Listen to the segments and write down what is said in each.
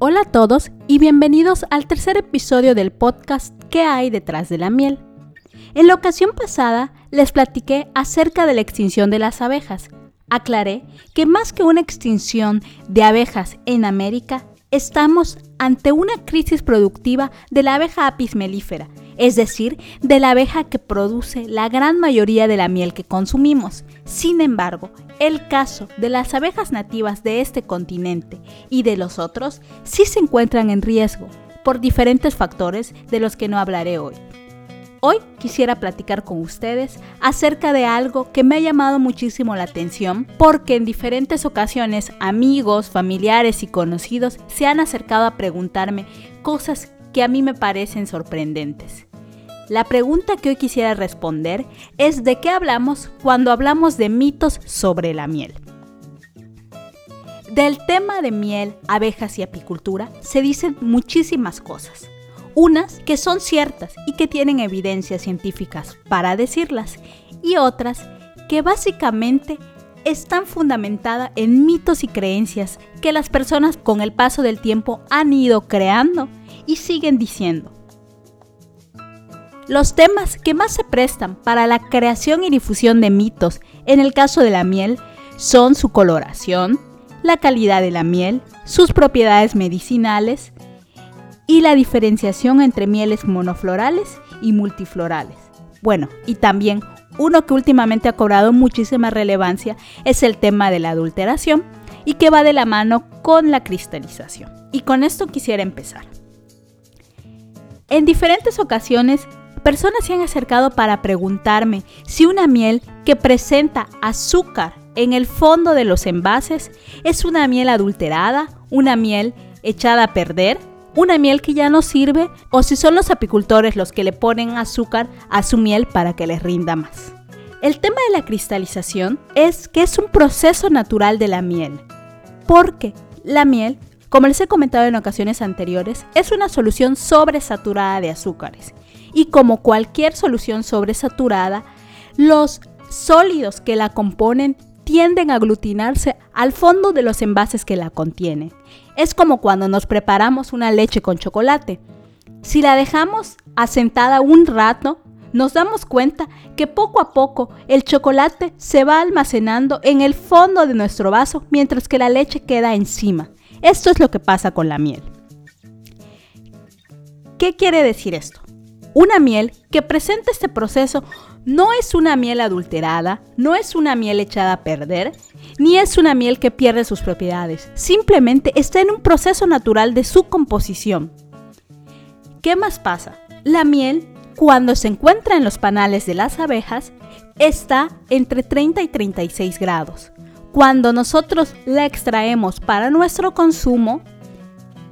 Hola a todos y bienvenidos al tercer episodio del podcast ¿Qué hay detrás de la miel? En la ocasión pasada les platiqué acerca de la extinción de las abejas. Aclaré que más que una extinción de abejas en América, estamos ante una crisis productiva de la abeja apis mellifera, es decir, de la abeja que produce la gran mayoría de la miel que consumimos. Sin embargo, el caso de las abejas nativas de este continente y de los otros sí se encuentran en riesgo por diferentes factores de los que no hablaré hoy. Hoy quisiera platicar con ustedes acerca de algo que me ha llamado muchísimo la atención porque en diferentes ocasiones amigos, familiares y conocidos se han acercado a preguntarme cosas que a mí me parecen sorprendentes. La pregunta que hoy quisiera responder es de qué hablamos cuando hablamos de mitos sobre la miel. Del tema de miel, abejas y apicultura se dicen muchísimas cosas unas que son ciertas y que tienen evidencias científicas para decirlas, y otras que básicamente están fundamentadas en mitos y creencias que las personas con el paso del tiempo han ido creando y siguen diciendo. Los temas que más se prestan para la creación y difusión de mitos en el caso de la miel son su coloración, la calidad de la miel, sus propiedades medicinales, y la diferenciación entre mieles monoflorales y multiflorales. Bueno, y también uno que últimamente ha cobrado muchísima relevancia es el tema de la adulteración y que va de la mano con la cristalización. Y con esto quisiera empezar. En diferentes ocasiones, personas se han acercado para preguntarme si una miel que presenta azúcar en el fondo de los envases es una miel adulterada, una miel echada a perder una miel que ya no sirve o si son los apicultores los que le ponen azúcar a su miel para que les rinda más. El tema de la cristalización es que es un proceso natural de la miel, porque la miel, como les he comentado en ocasiones anteriores, es una solución sobresaturada de azúcares y como cualquier solución sobresaturada, los sólidos que la componen tienden a aglutinarse al fondo de los envases que la contienen. Es como cuando nos preparamos una leche con chocolate. Si la dejamos asentada un rato, nos damos cuenta que poco a poco el chocolate se va almacenando en el fondo de nuestro vaso mientras que la leche queda encima. Esto es lo que pasa con la miel. ¿Qué quiere decir esto? Una miel que presenta este proceso no es una miel adulterada, no es una miel echada a perder, ni es una miel que pierde sus propiedades. Simplemente está en un proceso natural de su composición. ¿Qué más pasa? La miel, cuando se encuentra en los panales de las abejas, está entre 30 y 36 grados. Cuando nosotros la extraemos para nuestro consumo,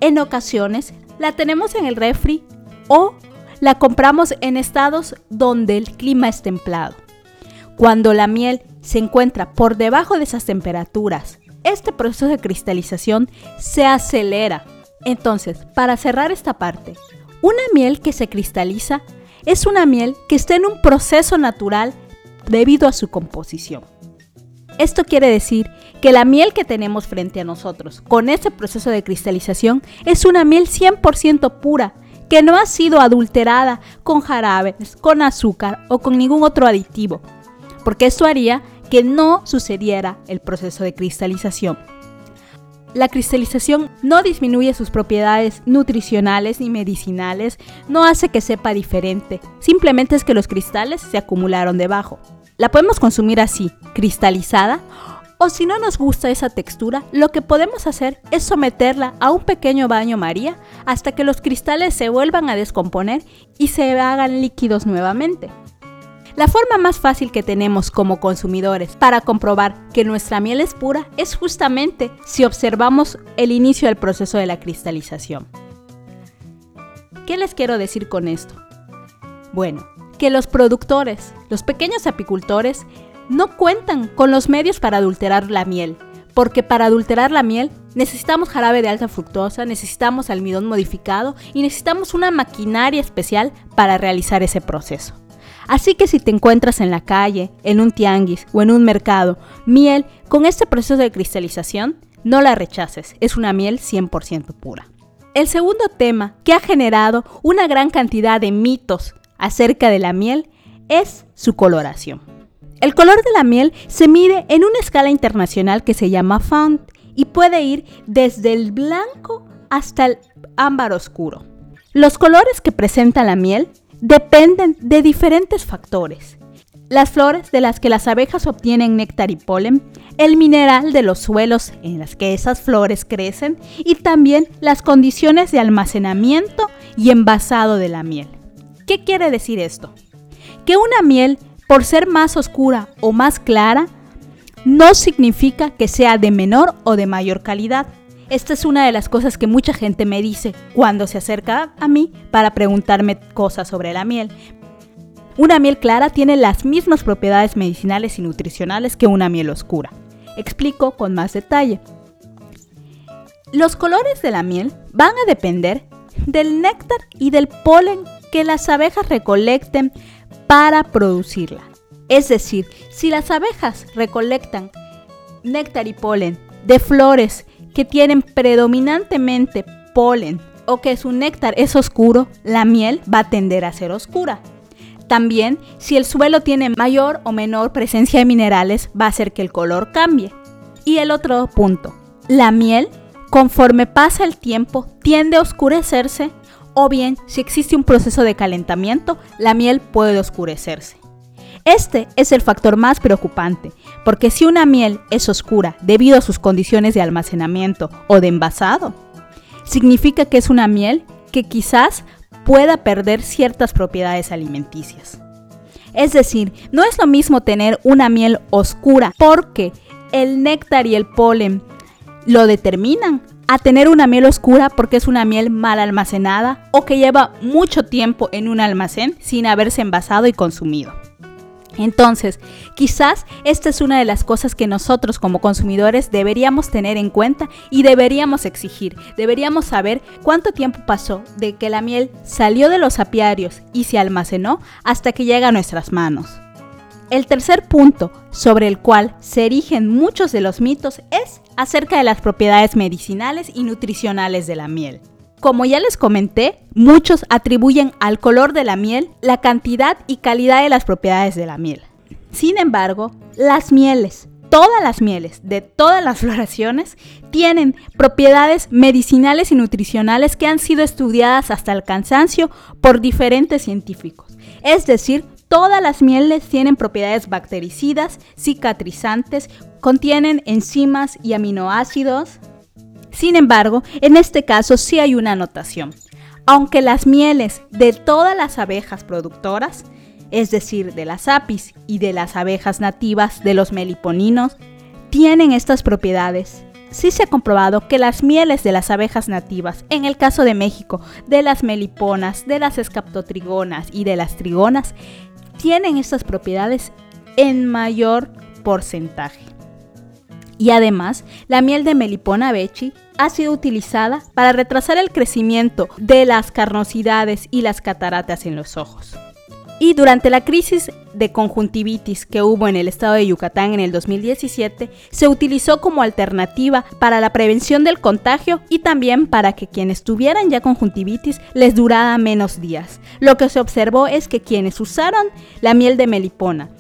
en ocasiones la tenemos en el refri o la compramos en estados donde el clima es templado. Cuando la miel se encuentra por debajo de esas temperaturas, este proceso de cristalización se acelera. Entonces, para cerrar esta parte, una miel que se cristaliza es una miel que está en un proceso natural debido a su composición. Esto quiere decir que la miel que tenemos frente a nosotros con este proceso de cristalización es una miel 100% pura que no ha sido adulterada con jarabes, con azúcar o con ningún otro aditivo, porque esto haría que no sucediera el proceso de cristalización. La cristalización no disminuye sus propiedades nutricionales ni medicinales, no hace que sepa diferente, simplemente es que los cristales se acumularon debajo. La podemos consumir así, cristalizada, o si no nos gusta esa textura, lo que podemos hacer es someterla a un pequeño baño María hasta que los cristales se vuelvan a descomponer y se hagan líquidos nuevamente. La forma más fácil que tenemos como consumidores para comprobar que nuestra miel es pura es justamente si observamos el inicio del proceso de la cristalización. ¿Qué les quiero decir con esto? Bueno, que los productores, los pequeños apicultores, no cuentan con los medios para adulterar la miel, porque para adulterar la miel necesitamos jarabe de alta fructosa, necesitamos almidón modificado y necesitamos una maquinaria especial para realizar ese proceso. Así que si te encuentras en la calle, en un tianguis o en un mercado miel con este proceso de cristalización, no la rechaces, es una miel 100% pura. El segundo tema que ha generado una gran cantidad de mitos acerca de la miel es su coloración. El color de la miel se mide en una escala internacional que se llama Font y puede ir desde el blanco hasta el ámbar oscuro. Los colores que presenta la miel dependen de diferentes factores. Las flores de las que las abejas obtienen néctar y polen, el mineral de los suelos en las que esas flores crecen y también las condiciones de almacenamiento y envasado de la miel. ¿Qué quiere decir esto? Que una miel, por ser más oscura o más clara, no significa que sea de menor o de mayor calidad. Esta es una de las cosas que mucha gente me dice cuando se acerca a mí para preguntarme cosas sobre la miel. Una miel clara tiene las mismas propiedades medicinales y nutricionales que una miel oscura. Explico con más detalle. Los colores de la miel van a depender del néctar y del polen que las abejas recolecten para producirla. Es decir, si las abejas recolectan néctar y polen de flores que tienen predominantemente polen o que su néctar es oscuro, la miel va a tender a ser oscura. También, si el suelo tiene mayor o menor presencia de minerales, va a hacer que el color cambie. Y el otro punto, la miel, conforme pasa el tiempo, tiende a oscurecerse o bien, si existe un proceso de calentamiento, la miel puede oscurecerse. Este es el factor más preocupante, porque si una miel es oscura debido a sus condiciones de almacenamiento o de envasado, significa que es una miel que quizás pueda perder ciertas propiedades alimenticias. Es decir, no es lo mismo tener una miel oscura porque el néctar y el polen lo determinan a tener una miel oscura porque es una miel mal almacenada o que lleva mucho tiempo en un almacén sin haberse envasado y consumido. Entonces, quizás esta es una de las cosas que nosotros como consumidores deberíamos tener en cuenta y deberíamos exigir. Deberíamos saber cuánto tiempo pasó de que la miel salió de los apiarios y se almacenó hasta que llega a nuestras manos. El tercer punto sobre el cual se erigen muchos de los mitos es acerca de las propiedades medicinales y nutricionales de la miel. Como ya les comenté, muchos atribuyen al color de la miel la cantidad y calidad de las propiedades de la miel. Sin embargo, las mieles, todas las mieles de todas las floraciones tienen propiedades medicinales y nutricionales que han sido estudiadas hasta el cansancio por diferentes científicos. Es decir, todas las mieles tienen propiedades bactericidas, cicatrizantes, contienen enzimas y aminoácidos, sin embargo, en este caso sí hay una anotación. Aunque las mieles de todas las abejas productoras, es decir, de las apis y de las abejas nativas de los meliponinos, tienen estas propiedades. Sí se ha comprobado que las mieles de las abejas nativas, en el caso de México, de las meliponas, de las escaptotrigonas y de las trigonas, tienen estas propiedades en mayor porcentaje. Y además, la miel de Melipona bechi ha sido utilizada para retrasar el crecimiento de las carnosidades y las cataratas en los ojos. Y durante la crisis de conjuntivitis que hubo en el estado de Yucatán en el 2017, se utilizó como alternativa para la prevención del contagio y también para que quienes tuvieran ya conjuntivitis les durara menos días. Lo que se observó es que quienes usaron la miel de melipona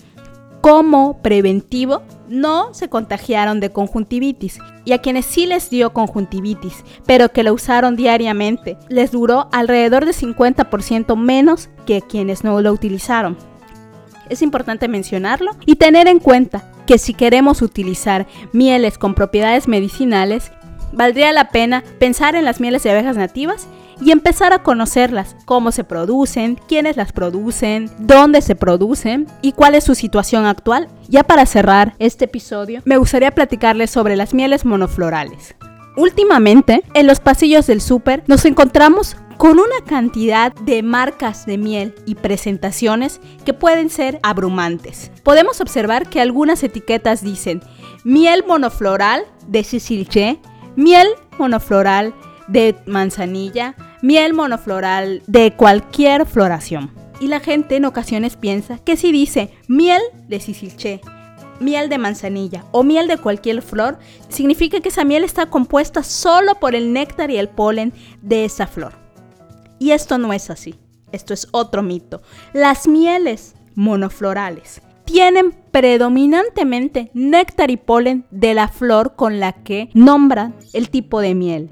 como preventivo no se contagiaron de conjuntivitis y a quienes sí les dio conjuntivitis, pero que lo usaron diariamente, les duró alrededor de 50% menos que quienes no lo utilizaron. Es importante mencionarlo y tener en cuenta que si queremos utilizar mieles con propiedades medicinales, valdría la pena pensar en las mieles de abejas nativas y empezar a conocerlas, cómo se producen, quiénes las producen, dónde se producen y cuál es su situación actual. Ya para cerrar este episodio, me gustaría platicarles sobre las mieles monoflorales. Últimamente, en los pasillos del súper nos encontramos con una cantidad de marcas de miel y presentaciones que pueden ser abrumantes. Podemos observar que algunas etiquetas dicen miel monofloral de Sicilche, miel monofloral de manzanilla, miel monofloral de cualquier floración. Y la gente en ocasiones piensa que si dice miel de Sicilche, miel de manzanilla o miel de cualquier flor, significa que esa miel está compuesta solo por el néctar y el polen de esa flor. Y esto no es así. Esto es otro mito. Las mieles monoflorales tienen predominantemente néctar y polen de la flor con la que nombran el tipo de miel.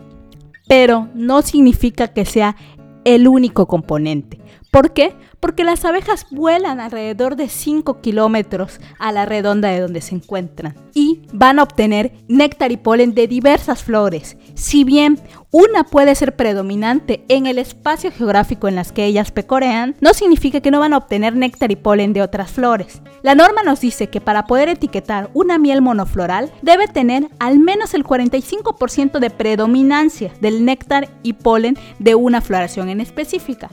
Pero no significa que sea el único componente. ¿Por qué? Porque las abejas vuelan alrededor de 5 kilómetros a la redonda de donde se encuentran y van a obtener néctar y polen de diversas flores. Si bien una puede ser predominante en el espacio geográfico en las que ellas pecorean, no significa que no van a obtener néctar y polen de otras flores. La norma nos dice que para poder etiquetar una miel monofloral debe tener al menos el 45% de predominancia del néctar y polen de una floración en específica.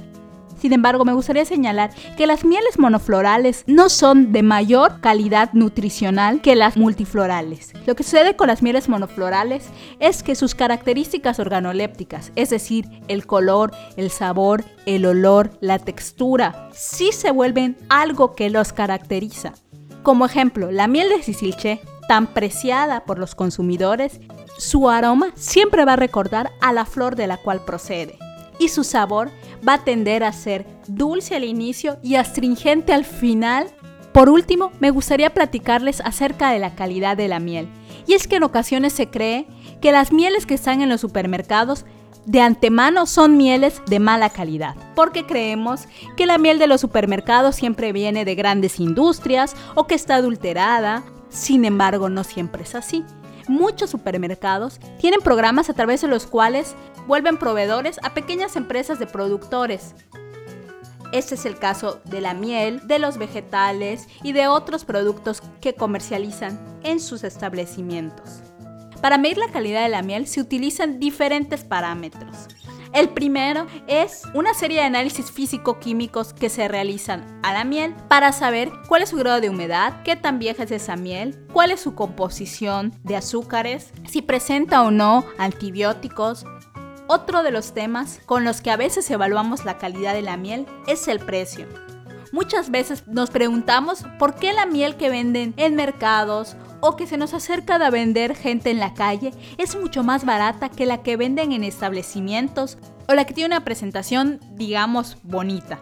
Sin embargo, me gustaría señalar que las mieles monoflorales no son de mayor calidad nutricional que las multiflorales. Lo que sucede con las mieles monoflorales es que sus características organolépticas, es decir, el color, el sabor, el olor, la textura, sí se vuelven algo que los caracteriza. Como ejemplo, la miel de Sicilche, tan preciada por los consumidores, su aroma siempre va a recordar a la flor de la cual procede y su sabor va a tender a ser dulce al inicio y astringente al final. Por último, me gustaría platicarles acerca de la calidad de la miel. Y es que en ocasiones se cree que las mieles que están en los supermercados de antemano son mieles de mala calidad, porque creemos que la miel de los supermercados siempre viene de grandes industrias o que está adulterada. Sin embargo, no siempre es así muchos supermercados tienen programas a través de los cuales vuelven proveedores a pequeñas empresas de productores. Este es el caso de la miel, de los vegetales y de otros productos que comercializan en sus establecimientos. Para medir la calidad de la miel se utilizan diferentes parámetros. El primero es una serie de análisis físico-químicos que se realizan a la miel para saber cuál es su grado de humedad, qué tan vieja es esa miel, cuál es su composición de azúcares, si presenta o no antibióticos. Otro de los temas con los que a veces evaluamos la calidad de la miel es el precio. Muchas veces nos preguntamos por qué la miel que venden en mercados o que se nos acerca a vender gente en la calle es mucho más barata que la que venden en establecimientos o la que tiene una presentación, digamos, bonita.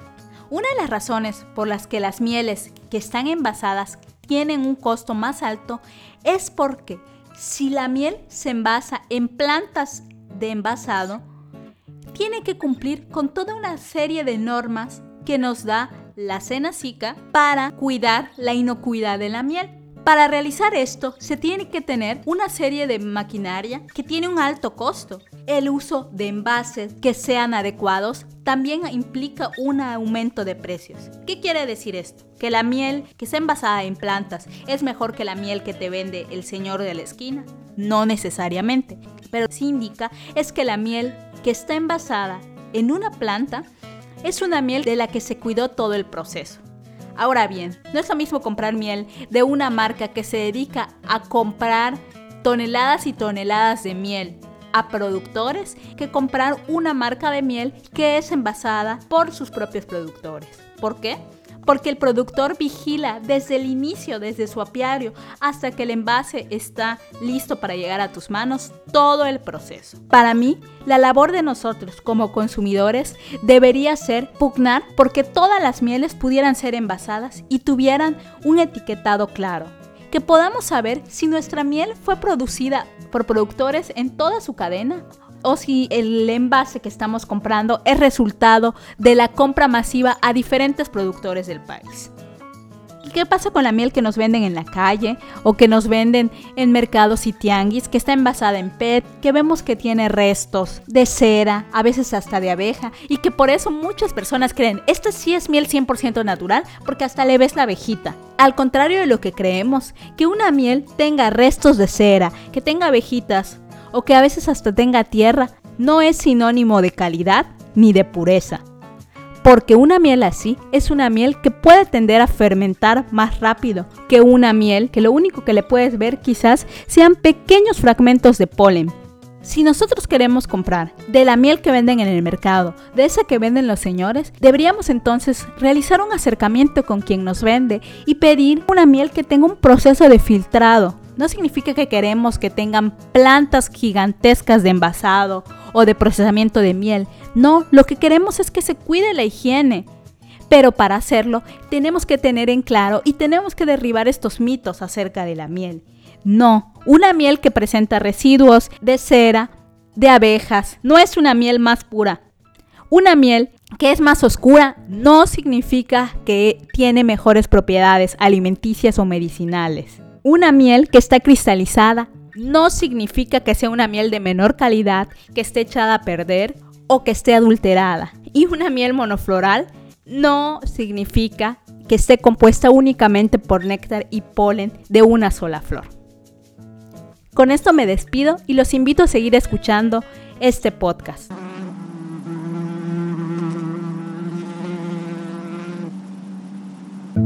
Una de las razones por las que las mieles que están envasadas tienen un costo más alto es porque si la miel se envasa en plantas de envasado, tiene que cumplir con toda una serie de normas que nos da la Senacica para cuidar la inocuidad de la miel. Para realizar esto se tiene que tener una serie de maquinaria que tiene un alto costo. El uso de envases que sean adecuados también implica un aumento de precios. ¿Qué quiere decir esto? Que la miel que está envasada en plantas es mejor que la miel que te vende el señor de la esquina. No necesariamente, pero sí indica es que la miel que está envasada en una planta es una miel de la que se cuidó todo el proceso. Ahora bien, no es lo mismo comprar miel de una marca que se dedica a comprar toneladas y toneladas de miel a productores que comprar una marca de miel que es envasada por sus propios productores. ¿Por qué? Porque el productor vigila desde el inicio, desde su apiario, hasta que el envase está listo para llegar a tus manos, todo el proceso. Para mí, la labor de nosotros como consumidores debería ser pugnar porque todas las mieles pudieran ser envasadas y tuvieran un etiquetado claro que podamos saber si nuestra miel fue producida por productores en toda su cadena o si el envase que estamos comprando es resultado de la compra masiva a diferentes productores del país. ¿Y qué pasa con la miel que nos venden en la calle o que nos venden en mercados y tianguis, que está envasada en PET, que vemos que tiene restos de cera, a veces hasta de abeja, y que por eso muchas personas creen, esta sí es miel 100% natural porque hasta le ves la abejita? Al contrario de lo que creemos, que una miel tenga restos de cera, que tenga abejitas, o que a veces hasta tenga tierra, no es sinónimo de calidad ni de pureza. Porque una miel así es una miel que puede tender a fermentar más rápido que una miel que lo único que le puedes ver quizás sean pequeños fragmentos de polen. Si nosotros queremos comprar de la miel que venden en el mercado, de esa que venden los señores, deberíamos entonces realizar un acercamiento con quien nos vende y pedir una miel que tenga un proceso de filtrado. No significa que queremos que tengan plantas gigantescas de envasado o de procesamiento de miel. No, lo que queremos es que se cuide la higiene. Pero para hacerlo tenemos que tener en claro y tenemos que derribar estos mitos acerca de la miel. No, una miel que presenta residuos de cera, de abejas, no es una miel más pura. Una miel que es más oscura no significa que tiene mejores propiedades alimenticias o medicinales. Una miel que está cristalizada no significa que sea una miel de menor calidad, que esté echada a perder o que esté adulterada. Y una miel monofloral no significa que esté compuesta únicamente por néctar y polen de una sola flor. Con esto me despido y los invito a seguir escuchando este podcast.